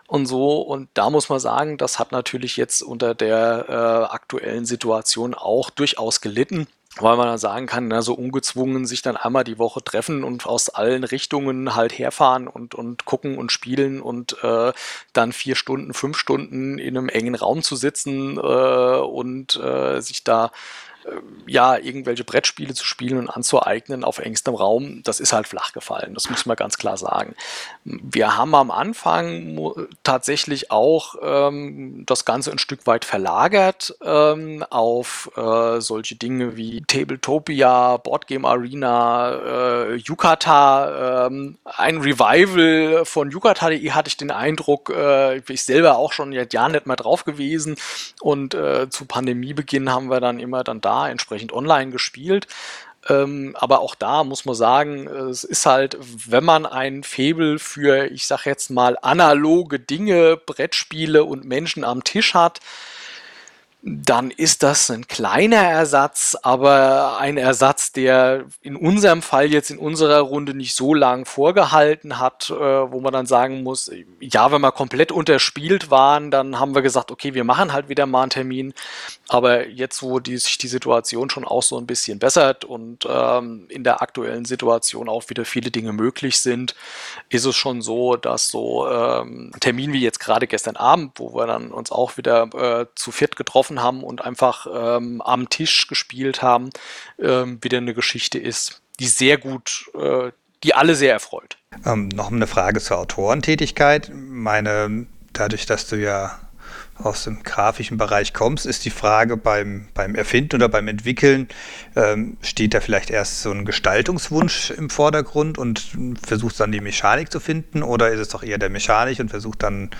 und so. Und da muss man sagen, das hat natürlich jetzt unter der äh, aktuellen Situation auch durchaus gelitten weil man dann sagen kann, na, so ungezwungen sich dann einmal die Woche treffen und aus allen Richtungen halt herfahren und, und gucken und spielen und äh, dann vier Stunden, fünf Stunden in einem engen Raum zu sitzen äh, und äh, sich da ja, irgendwelche Brettspiele zu spielen und anzueignen auf engstem Raum, das ist halt flach gefallen. Das muss man ganz klar sagen. Wir haben am Anfang tatsächlich auch ähm, das Ganze ein Stück weit verlagert ähm, auf äh, solche Dinge wie Tabletopia, Boardgame Arena, äh, Yukata. Ähm, ein Revival von Yukata.de hatte ich den Eindruck, äh, ich selber auch schon seit Jahren nicht mehr drauf gewesen. Und äh, zu Pandemiebeginn haben wir dann immer dann da entsprechend online gespielt. Ähm, aber auch da muss man sagen, es ist halt, wenn man ein Febel für, ich sag jetzt mal, analoge Dinge, Brettspiele und Menschen am Tisch hat, dann ist das ein kleiner Ersatz, aber ein Ersatz, der in unserem Fall jetzt in unserer Runde nicht so lang vorgehalten hat, äh, wo man dann sagen muss, ja, wenn wir komplett unterspielt waren, dann haben wir gesagt, okay, wir machen halt wieder mal einen Termin. Aber jetzt, wo die, sich die Situation schon auch so ein bisschen bessert und ähm, in der aktuellen Situation auch wieder viele Dinge möglich sind, ist es schon so, dass so ähm, Termin wie jetzt gerade gestern Abend, wo wir dann uns auch wieder äh, zu viert getroffen getroffen haben und einfach ähm, am Tisch gespielt haben, ähm, wieder eine Geschichte ist, die sehr gut, äh, die alle sehr erfreut. Ähm, noch eine Frage zur Autorentätigkeit. Meine, dadurch, dass du ja aus dem grafischen Bereich kommst, ist die Frage beim, beim Erfinden oder beim Entwickeln, ähm, steht da vielleicht erst so ein Gestaltungswunsch im Vordergrund und versuchst dann die Mechanik zu finden oder ist es doch eher der Mechanik und versucht dann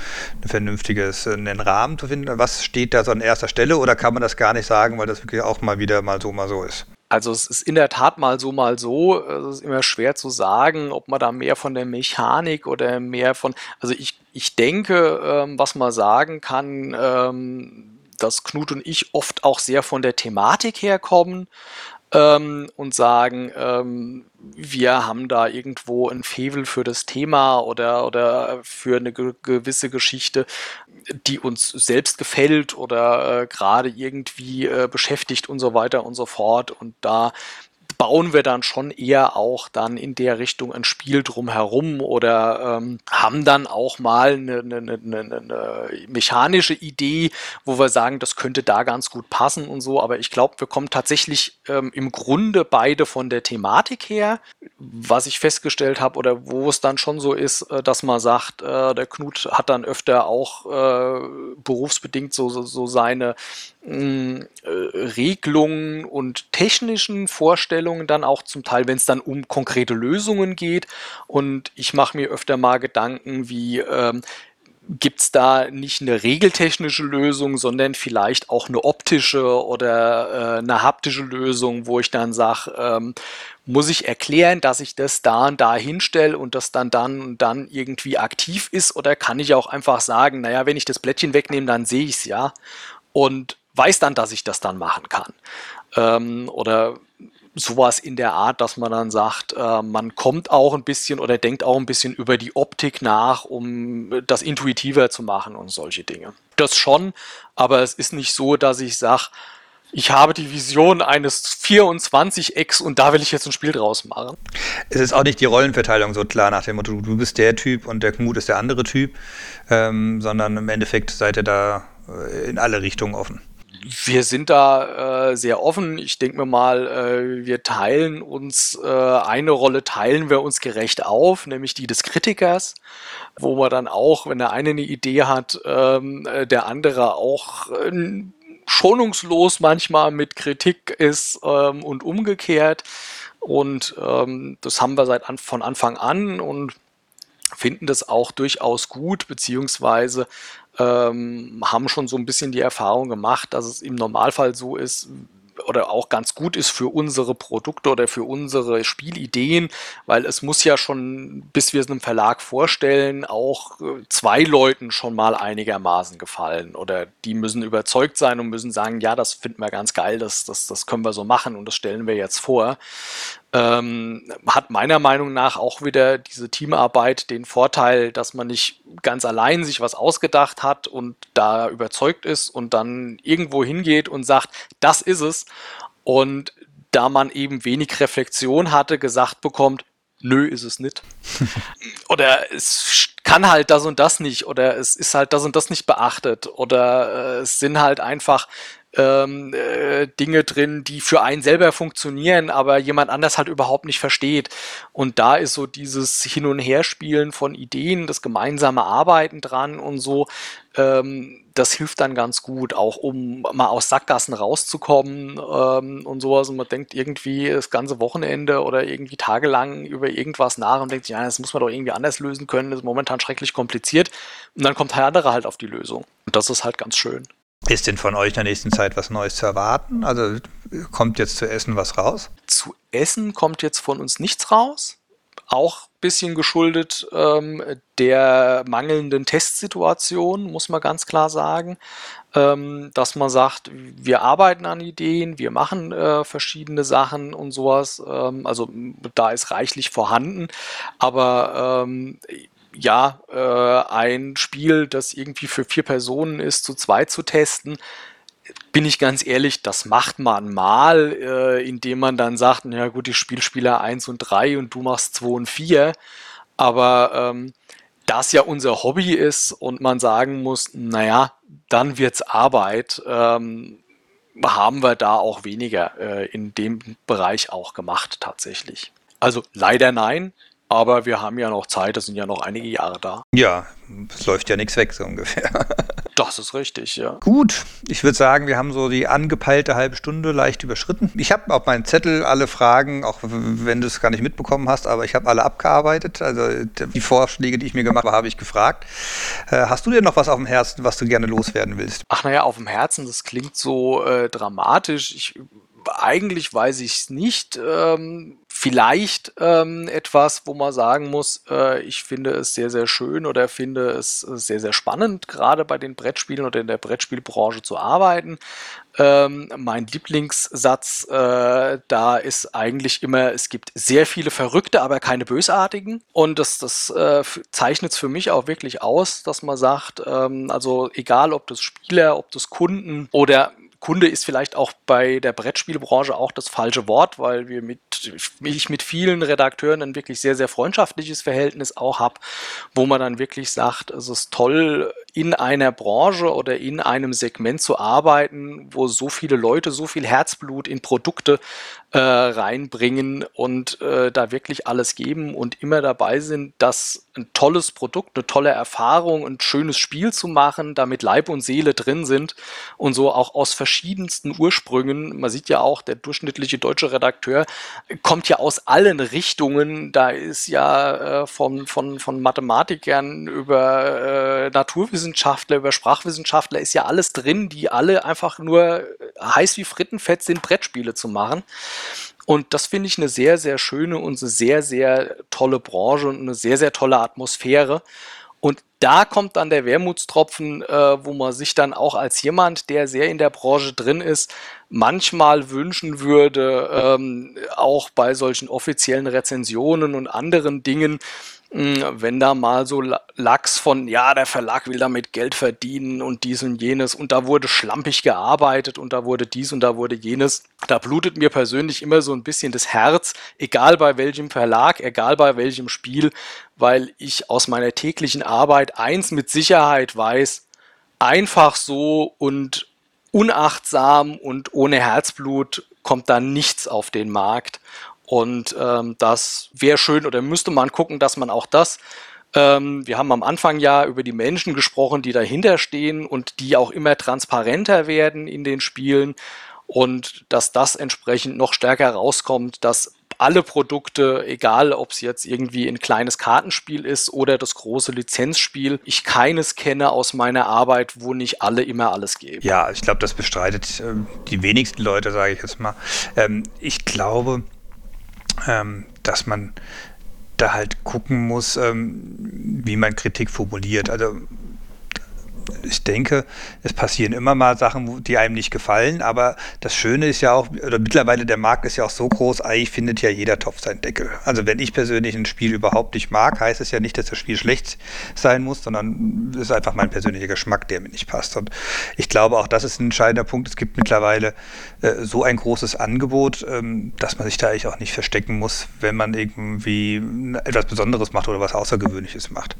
ein vernünftiges äh, einen Rahmen zu finden? Was steht da so an erster Stelle oder kann man das gar nicht sagen, weil das wirklich auch mal wieder mal so, mal so ist? Also es ist in der Tat mal so, mal so. Es ist immer schwer zu sagen, ob man da mehr von der Mechanik oder mehr von. Also ich, ich denke, ähm, was man sagen kann, ähm, dass Knut und ich oft auch sehr von der Thematik herkommen ähm, und sagen, ähm, wir haben da irgendwo ein Fevel für das Thema oder, oder für eine ge gewisse Geschichte, die uns selbst gefällt oder äh, gerade irgendwie äh, beschäftigt und so weiter und so fort. Und da bauen wir dann schon eher auch dann in der Richtung ein Spiel drumherum oder ähm, haben dann auch mal eine, eine, eine, eine, mechanische Idee, wo wir sagen, das könnte da ganz gut passen und so. Aber ich glaube, wir kommen tatsächlich ähm, im Grunde beide von der Thematik her. Was ich festgestellt habe oder wo es dann schon so ist, äh, dass man sagt, äh, der Knut hat dann öfter auch äh, berufsbedingt so, so, so seine Regelungen und technischen Vorstellungen dann auch zum Teil, wenn es dann um konkrete Lösungen geht. Und ich mache mir öfter mal Gedanken wie, ähm, gibt es da nicht eine regeltechnische Lösung, sondern vielleicht auch eine optische oder äh, eine haptische Lösung, wo ich dann sage, ähm, muss ich erklären, dass ich das da und da hinstelle und das dann dann und dann irgendwie aktiv ist oder kann ich auch einfach sagen, naja, wenn ich das Blättchen wegnehme, dann sehe ich es ja. Und weiß dann, dass ich das dann machen kann. Ähm, oder sowas in der Art, dass man dann sagt, äh, man kommt auch ein bisschen oder denkt auch ein bisschen über die Optik nach, um das intuitiver zu machen und solche Dinge. Das schon, aber es ist nicht so, dass ich sage, ich habe die Vision eines 24-Ex und da will ich jetzt ein Spiel draus machen. Es ist auch nicht die Rollenverteilung so klar nach dem Motto, du bist der Typ und der Knut ist der andere Typ, ähm, sondern im Endeffekt seid ihr da äh, in alle Richtungen offen. Wir sind da äh, sehr offen. Ich denke mir mal, äh, wir teilen uns, äh, eine Rolle teilen wir uns gerecht auf, nämlich die des Kritikers, wo man dann auch, wenn der eine eine Idee hat, ähm, äh, der andere auch äh, schonungslos manchmal mit Kritik ist ähm, und umgekehrt. Und ähm, das haben wir seit an, von Anfang an und finden das auch durchaus gut, beziehungsweise ähm, haben schon so ein bisschen die Erfahrung gemacht, dass es im Normalfall so ist, oder auch ganz gut ist für unsere Produkte oder für unsere Spielideen, weil es muss ja schon, bis wir es einem Verlag vorstellen, auch äh, zwei Leuten schon mal einigermaßen gefallen. Oder die müssen überzeugt sein und müssen sagen, ja, das finden wir ganz geil, das, das, das können wir so machen und das stellen wir jetzt vor ähm, hat meiner Meinung nach auch wieder diese Teamarbeit den Vorteil, dass man nicht ganz allein sich was ausgedacht hat und da überzeugt ist und dann irgendwo hingeht und sagt, das ist es. Und da man eben wenig Reflexion hatte, gesagt bekommt, nö, ist es nicht. oder es kann halt das und das nicht oder es ist halt das und das nicht beachtet oder äh, es sind halt einfach ähm, äh, Dinge drin, die für einen selber funktionieren, aber jemand anders halt überhaupt nicht versteht. Und da ist so dieses Hin- und Herspielen von Ideen, das gemeinsame Arbeiten dran und so, ähm, das hilft dann ganz gut, auch um mal aus Sackgassen rauszukommen ähm, und sowas. Und man denkt irgendwie das ganze Wochenende oder irgendwie tagelang über irgendwas nach und denkt sich, ja, das muss man doch irgendwie anders lösen können, das ist momentan schrecklich kompliziert. Und dann kommt der andere halt auf die Lösung. Und das ist halt ganz schön. Ist denn von euch in der nächsten Zeit was Neues zu erwarten? Also kommt jetzt zu Essen was raus? Zu Essen kommt jetzt von uns nichts raus. Auch ein bisschen geschuldet ähm, der mangelnden Testsituation, muss man ganz klar sagen. Ähm, dass man sagt, wir arbeiten an Ideen, wir machen äh, verschiedene Sachen und sowas. Ähm, also da ist reichlich vorhanden. Aber ähm, ja, äh, ein Spiel, das irgendwie für vier Personen ist, zu zweit zu testen, bin ich ganz ehrlich, das macht man mal, äh, indem man dann sagt, ja gut, ich spiele Spieler 1 und 3 und du machst 2 und 4. Aber ähm, das ja unser Hobby ist und man sagen muss, naja, dann wird's Arbeit, ähm, haben wir da auch weniger äh, in dem Bereich auch gemacht tatsächlich. Also leider nein, aber wir haben ja noch Zeit, das sind ja noch einige Jahre da. Ja, es läuft ja nichts weg, so ungefähr. Das ist richtig, ja. Gut, ich würde sagen, wir haben so die angepeilte halbe Stunde leicht überschritten. Ich habe auf meinem Zettel alle Fragen, auch wenn du es gar nicht mitbekommen hast, aber ich habe alle abgearbeitet. Also die Vorschläge, die ich mir gemacht habe, habe ich gefragt. Äh, hast du denn noch was auf dem Herzen, was du gerne loswerden willst? Ach naja, auf dem Herzen, das klingt so äh, dramatisch. Ich eigentlich weiß ich es nicht. Ähm, vielleicht ähm, etwas, wo man sagen muss, äh, ich finde es sehr, sehr schön oder finde es sehr, sehr spannend, gerade bei den Brettspielen oder in der Brettspielbranche zu arbeiten. Ähm, mein Lieblingssatz äh, da ist eigentlich immer, es gibt sehr viele Verrückte, aber keine Bösartigen. Und das, das äh, zeichnet es für mich auch wirklich aus, dass man sagt, ähm, also egal ob das Spieler, ob das Kunden oder Kunde ist vielleicht auch bei der Brettspielbranche auch das falsche Wort, weil wir mit, ich mit vielen Redakteuren ein wirklich sehr, sehr freundschaftliches Verhältnis auch habe, wo man dann wirklich sagt, es ist toll, in einer Branche oder in einem Segment zu arbeiten, wo so viele Leute so viel Herzblut in Produkte äh, reinbringen und äh, da wirklich alles geben und immer dabei sind, das ein tolles Produkt, eine tolle Erfahrung, ein schönes Spiel zu machen, damit Leib und Seele drin sind und so auch aus verschiedensten Ursprüngen. Man sieht ja auch, der durchschnittliche deutsche Redakteur kommt ja aus allen Richtungen. Da ist ja äh, von, von, von Mathematikern über äh, Naturwissenschaftler, über Sprachwissenschaftler ist ja alles drin, die alle einfach nur heiß wie Frittenfett sind, Brettspiele zu machen. Und das finde ich eine sehr, sehr schöne und eine sehr, sehr tolle Branche und eine sehr, sehr tolle Atmosphäre. Und da kommt dann der Wermutstropfen, äh, wo man sich dann auch als jemand, der sehr in der Branche drin ist, manchmal wünschen würde, ähm, auch bei solchen offiziellen Rezensionen und anderen Dingen, wenn da mal so Lachs von, ja, der Verlag will damit Geld verdienen und dies und jenes und da wurde schlampig gearbeitet und da wurde dies und da wurde jenes, da blutet mir persönlich immer so ein bisschen das Herz, egal bei welchem Verlag, egal bei welchem Spiel, weil ich aus meiner täglichen Arbeit eins mit Sicherheit weiß, einfach so und unachtsam und ohne Herzblut kommt da nichts auf den Markt. Und ähm, das wäre schön oder müsste man gucken, dass man auch das ähm, wir haben am Anfang ja über die Menschen gesprochen, die dahinter stehen und die auch immer transparenter werden in den Spielen und dass das entsprechend noch stärker rauskommt, dass alle Produkte, egal ob es jetzt irgendwie ein kleines Kartenspiel ist oder das große Lizenzspiel, ich keines kenne aus meiner Arbeit, wo nicht alle immer alles geben. Ja, ich glaube, das bestreitet äh, die wenigsten Leute, sage ich jetzt mal. Ähm, ich glaube, ähm, dass man da halt gucken muss, ähm, wie man Kritik formuliert. Also ich denke, es passieren immer mal Sachen, die einem nicht gefallen, aber das Schöne ist ja auch, oder mittlerweile der Markt ist ja auch so groß, eigentlich findet ja jeder Topf seinen Deckel. Also wenn ich persönlich ein Spiel überhaupt nicht mag, heißt es ja nicht, dass das Spiel schlecht sein muss, sondern es ist einfach mein persönlicher Geschmack, der mir nicht passt. Und ich glaube, auch das ist ein entscheidender Punkt. Es gibt mittlerweile äh, so ein großes Angebot, ähm, dass man sich da eigentlich auch nicht verstecken muss, wenn man irgendwie etwas Besonderes macht oder was Außergewöhnliches macht.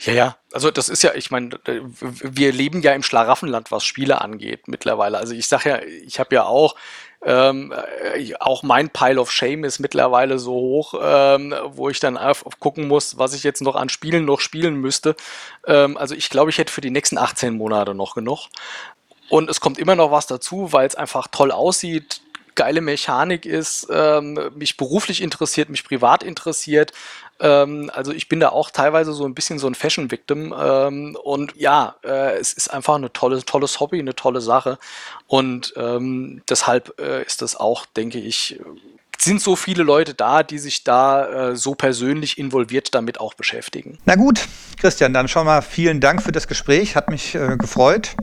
Ja, ja, also das ist ja, ich meine, wir leben ja im Schlaraffenland, was Spiele angeht mittlerweile. Also ich sage ja, ich habe ja auch, ähm, äh, auch mein Pile of Shame ist mittlerweile so hoch, ähm, wo ich dann auf, auf gucken muss, was ich jetzt noch an Spielen noch spielen müsste. Ähm, also ich glaube, ich hätte für die nächsten 18 Monate noch genug. Und es kommt immer noch was dazu, weil es einfach toll aussieht, geile Mechanik ist, ähm, mich beruflich interessiert, mich privat interessiert. Ähm, also ich bin da auch teilweise so ein bisschen so ein Fashion-Victim. Ähm, und ja, äh, es ist einfach eine tolle, tolles Hobby, eine tolle Sache. Und ähm, deshalb äh, ist das auch, denke ich, sind so viele Leute da, die sich da äh, so persönlich involviert damit auch beschäftigen. Na gut, Christian, dann schon mal vielen Dank für das Gespräch. Hat mich äh, gefreut.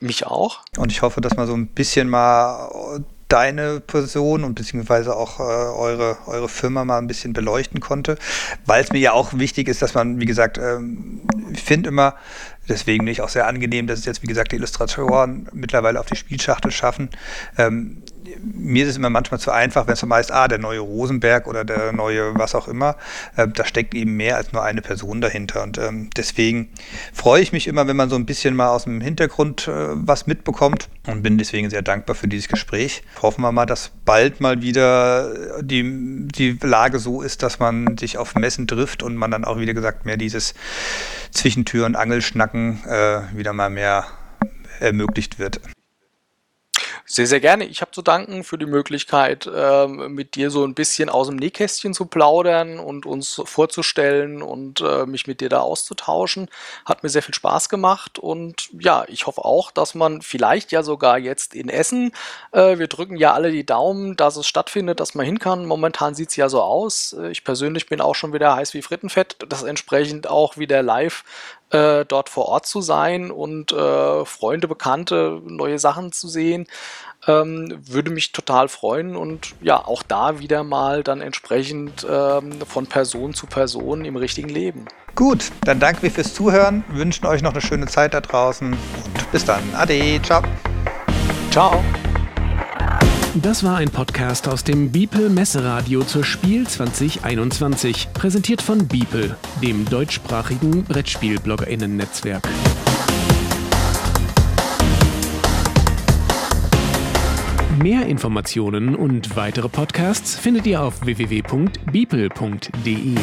Mich auch. Und ich hoffe, dass wir so ein bisschen mal deine Person und beziehungsweise auch äh, eure, eure Firma mal ein bisschen beleuchten konnte, weil es mir ja auch wichtig ist, dass man, wie gesagt, ähm, ich finde immer, deswegen bin ich auch sehr angenehm, dass es jetzt, wie gesagt, die Illustratoren mittlerweile auf die Spielschachtel schaffen. Ähm, mir ist es immer manchmal zu einfach, wenn es so meist, ah, der neue Rosenberg oder der neue was auch immer, äh, da steckt eben mehr als nur eine Person dahinter. Und ähm, deswegen freue ich mich immer, wenn man so ein bisschen mal aus dem Hintergrund äh, was mitbekommt und bin deswegen sehr dankbar für dieses Gespräch. Hoffen wir mal, dass bald mal wieder die, die Lage so ist, dass man sich auf Messen trifft und man dann auch, wieder gesagt, mehr dieses Zwischentür- und Angelschnacken äh, wieder mal mehr ermöglicht wird. Sehr, sehr gerne. Ich habe zu danken für die Möglichkeit, ähm, mit dir so ein bisschen aus dem Nähkästchen zu plaudern und uns vorzustellen und äh, mich mit dir da auszutauschen. Hat mir sehr viel Spaß gemacht und ja, ich hoffe auch, dass man vielleicht ja sogar jetzt in Essen, äh, wir drücken ja alle die Daumen, dass es stattfindet, dass man hin kann. Momentan sieht es ja so aus. Ich persönlich bin auch schon wieder heiß wie Frittenfett, das entsprechend auch wieder live äh, dort vor Ort zu sein und äh, Freunde, Bekannte, neue Sachen zu sehen. Ähm, würde mich total freuen und ja, auch da wieder mal dann entsprechend ähm, von Person zu Person im richtigen Leben. Gut, dann danken wir fürs Zuhören, wünschen euch noch eine schöne Zeit da draußen und bis dann. Ade, ciao. Ciao. Das war ein Podcast aus dem Beeple Messeradio zur Spiel 2021, präsentiert von Beeple, dem deutschsprachigen Brettspiel-BloggerInnen-Netzwerk. Mehr Informationen und weitere Podcasts findet ihr auf www.beeple.de.